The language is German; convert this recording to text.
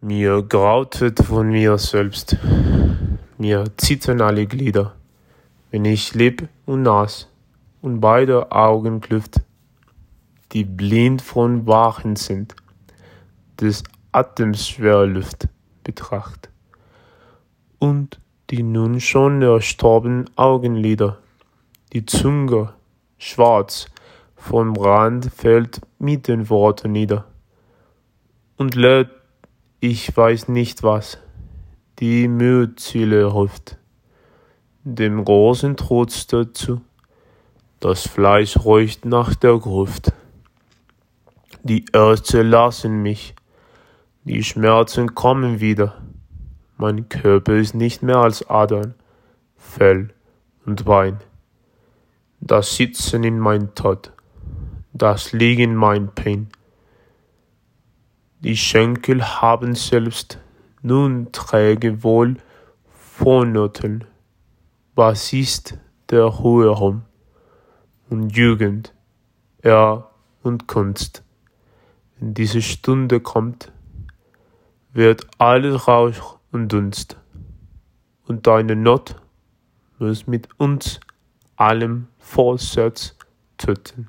Mir grautet von mir selbst, mir zittern alle Glieder, wenn ich leb und nas und beide Augen klüft, die blind von Wachen sind, des Atems schwere Luft betracht. Und die nun schon erstorben Augenlider, die Zunge schwarz vom Rand fällt mit den Worten nieder und lädt ich weiß nicht was, die Mühziele ruft, dem Rosen trotz dazu, das Fleisch räucht nach der Gruft. Die Ärzte lassen mich, die Schmerzen kommen wieder, mein Körper ist nicht mehr als Adern, Fell und Bein. Das Sitzen in mein Tod, das Liegen mein Pain. Die Schenkel haben selbst nun träge wohl Vornoten. Was ist der Ruhe rum? Und Jugend, er und Kunst. Wenn diese Stunde kommt, wird alles Rauch und Dunst. Und deine Not muss mit uns allem Vorsatz töten.